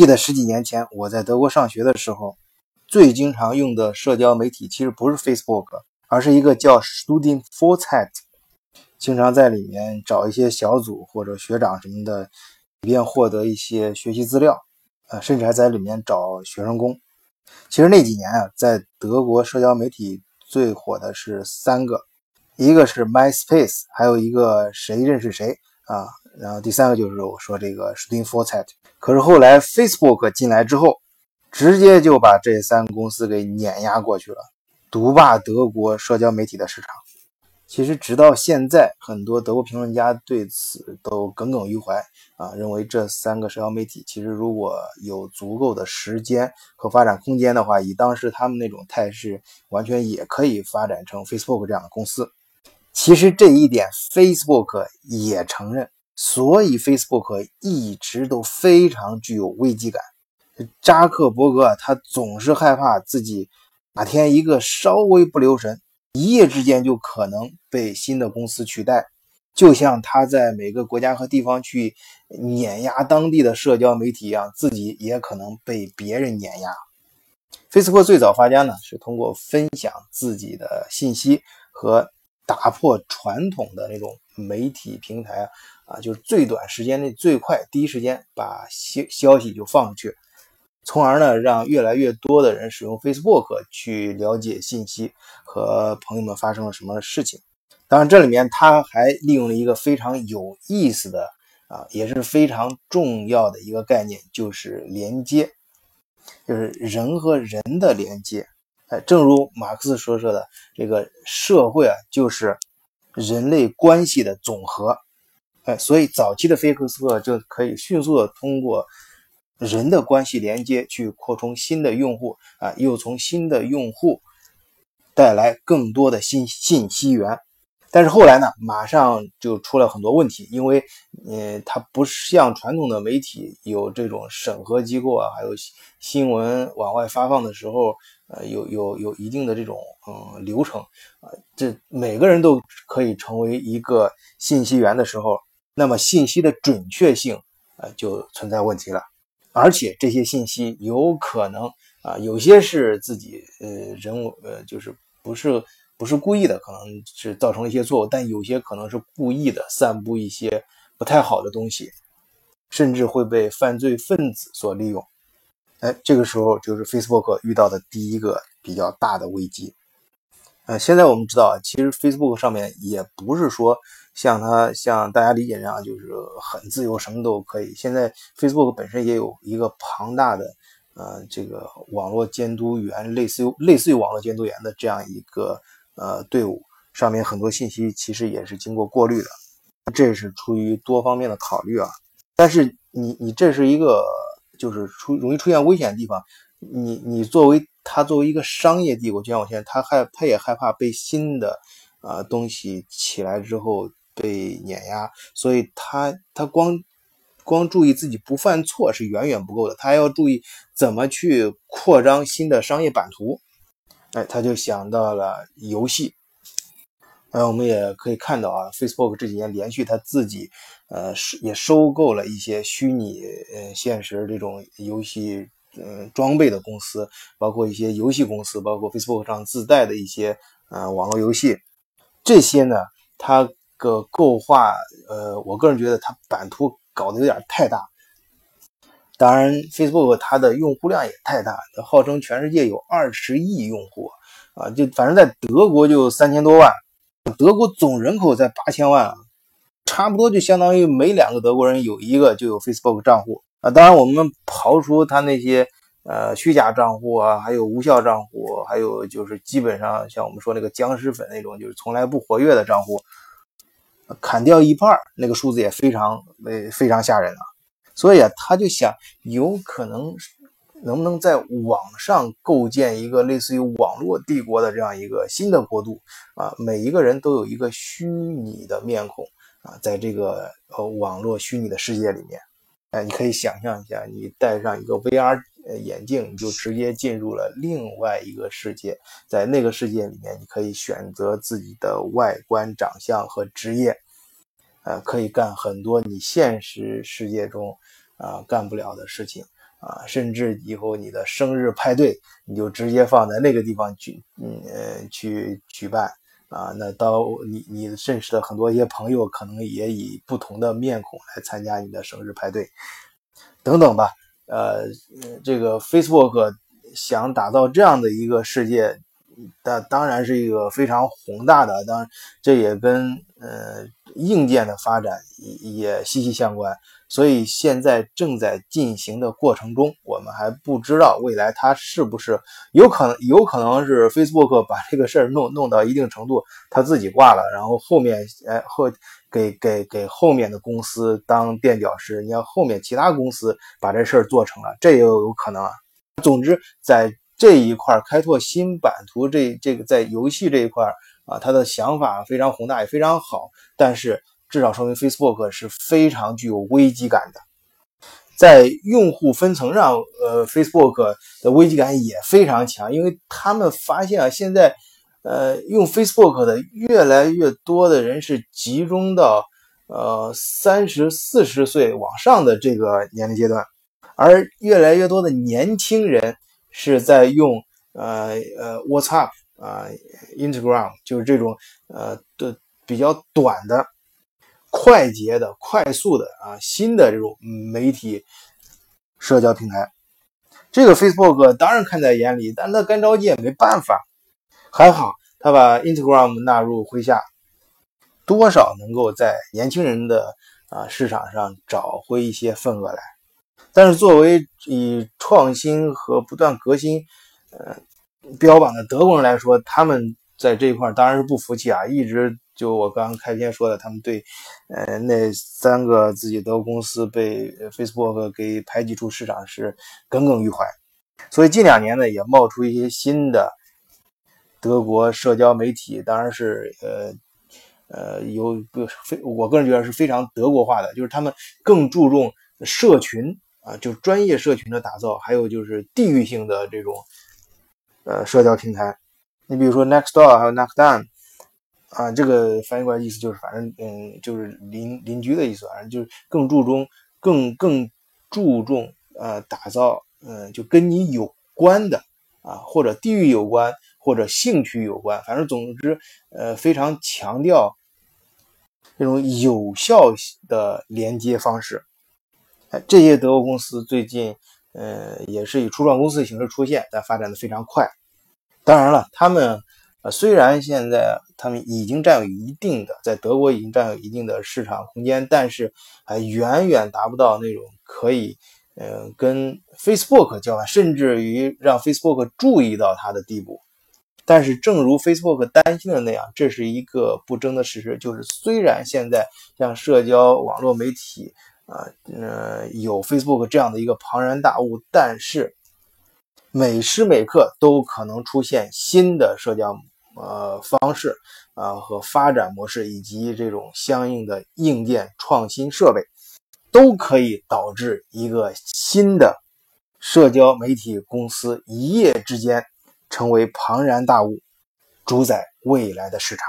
记得十几年前我在德国上学的时候，最经常用的社交媒体其实不是 Facebook，而是一个叫 Student f o r t e t 经常在里面找一些小组或者学长什么的，以便获得一些学习资料，呃，甚至还在里面找学生工。其实那几年啊，在德国社交媒体最火的是三个，一个是 MySpace，还有一个谁认识谁啊，然后第三个就是我说这个 Student f o r t e t 可是后来 Facebook 进来之后，直接就把这三个公司给碾压过去了，独霸德国社交媒体的市场。其实直到现在，很多德国评论家对此都耿耿于怀啊，认为这三个社交媒体其实如果有足够的时间和发展空间的话，以当时他们那种态势，完全也可以发展成 Facebook 这样的公司。其实这一点 Facebook 也承认，所以 Facebook 一直都非常具有危机感。扎克伯格他总是害怕自己哪天一个稍微不留神。一夜之间就可能被新的公司取代，就像他在每个国家和地方去碾压当地的社交媒体一样，自己也可能被别人碾压。Facebook 最早发家呢，是通过分享自己的信息和打破传统的那种媒体平台啊，啊，就是最短时间内最快第一时间把消消息就放出去。从而呢，让越来越多的人使用 Facebook 去了解信息和朋友们发生了什么事情。当然，这里面他还利用了一个非常有意思的啊，也是非常重要的一个概念，就是连接，就是人和人的连接。哎，正如马克思所说的，这个社会啊，就是人类关系的总和。哎，所以早期的菲克斯就可以迅速的通过。人的关系连接去扩充新的用户啊，又从新的用户带来更多的新信息源。但是后来呢，马上就出了很多问题，因为呃，它不像传统的媒体有这种审核机构啊，还有新闻往外发放的时候，呃，有有有一定的这种嗯流程啊，这每个人都可以成为一个信息源的时候，那么信息的准确性呃就存在问题了。而且这些信息有可能啊，有些是自己呃人物呃就是不是不是故意的，可能是造成了一些错误，但有些可能是故意的散布一些不太好的东西，甚至会被犯罪分子所利用。哎，这个时候就是 Facebook 遇到的第一个比较大的危机。呃，现在我们知道，其实 Facebook 上面也不是说。像它像大家理解那样，就是很自由，什么都可以。现在 Facebook 本身也有一个庞大的，呃，这个网络监督员，类似于类似于网络监督员的这样一个呃队伍，上面很多信息其实也是经过过滤的，这是出于多方面的考虑啊。但是你你这是一个就是出容易出现危险的地方，你你作为它作为一个商业帝国，就像我现在，他害他也害怕被新的啊东西起来之后。被碾压，所以他他光光注意自己不犯错是远远不够的，他还要注意怎么去扩张新的商业版图。哎，他就想到了游戏。呃，我们也可以看到啊，Facebook 这几年连续他自己呃也收购了一些虚拟呃现实这种游戏嗯装备的公司，包括一些游戏公司，包括 Facebook 上自带的一些呃网络游戏，这些呢，它。个构画，呃，我个人觉得它版图搞得有点太大。当然，Facebook 它的用户量也太大，号称全世界有二十亿用户啊，就反正在德国就三千多万，德国总人口在八千万啊，差不多就相当于每两个德国人有一个就有 Facebook 账户啊。当然，我们刨出它那些呃虚假账户啊，还有无效账户，还有就是基本上像我们说那个僵尸粉那种，就是从来不活跃的账户。砍掉一半，那个数字也非常呃非常吓人啊！所以啊，他就想有可能能不能在网上构建一个类似于网络帝国的这样一个新的国度啊？每一个人都有一个虚拟的面孔啊，在这个呃网络虚拟的世界里面，哎，你可以想象一下，你戴上一个 VR。眼镜你就直接进入了另外一个世界，在那个世界里面，你可以选择自己的外观、长相和职业，呃，可以干很多你现实世界中啊干不了的事情，啊，甚至以后你的生日派对，你就直接放在那个地方举，嗯呃去举办啊。那到你你认识的很多一些朋友，可能也以不同的面孔来参加你的生日派对，等等吧。呃，这个 Facebook 想打造这样的一个世界。但当然是一个非常宏大的，当然这也跟呃硬件的发展也息息相关。所以现在正在进行的过程中，我们还不知道未来它是不是有可能有可能是 Facebook 把这个事儿弄弄到一定程度，他自己挂了，然后后面哎后给给给后面的公司当垫脚石，你要后面其他公司把这事儿做成了，这也有可能啊。总之在。这一块开拓新版图，这这个在游戏这一块啊，他的想法非常宏大，也非常好。但是至少说明 Facebook 是非常具有危机感的，在用户分层上，呃，Facebook 的危机感也非常强，因为他们发现啊，现在呃用 Facebook 的越来越多的人是集中到呃三十四十岁往上的这个年龄阶段，而越来越多的年轻人。是在用呃呃 WhatsApp 啊，Instagram，就是这种呃的比较短的、快捷的、快速的啊新的这种媒体社交平台。这个 Facebook 当然看在眼里，但那干着急也没办法。还好他把 Instagram 纳入麾下，多少能够在年轻人的啊市场上找回一些份额来。但是作为以创新和不断革新，呃，标榜的德国人来说，他们在这一块当然是不服气啊！一直就我刚刚开篇说的，他们对，呃，那三个自己德国公司被 Facebook 给排挤出市场是耿耿于怀。所以近两年呢，也冒出一些新的德国社交媒体，当然是呃呃有个非我个人觉得是非常德国化的，就是他们更注重社群。啊，就专业社群的打造，还有就是地域性的这种呃社交平台。你比如说 Nextdoor，还有 Knockdown，啊，这个翻译过来意思就是反正嗯，就是邻邻居的意思，反正就是更注重更更注重呃打造嗯，就跟你有关的啊，或者地域有关，或者兴趣有关，反正总之呃非常强调这种有效的连接方式。哎，这些德国公司最近，呃，也是以初创公司的形式出现，但发展的非常快。当然了，他们，呃，虽然现在他们已经占有一定的，在德国已经占有一定的市场空间，但是还远远达不到那种可以，呃，跟 Facebook 交换，甚至于让 Facebook 注意到它的地步。但是，正如 Facebook 担心的那样，这是一个不争的事实，就是虽然现在像社交网络媒体，啊，呃，有 Facebook 这样的一个庞然大物，但是每时每刻都可能出现新的社交呃方式啊和发展模式，以及这种相应的硬件创新设备，都可以导致一个新的社交媒体公司一夜之间成为庞然大物，主宰未来的市场。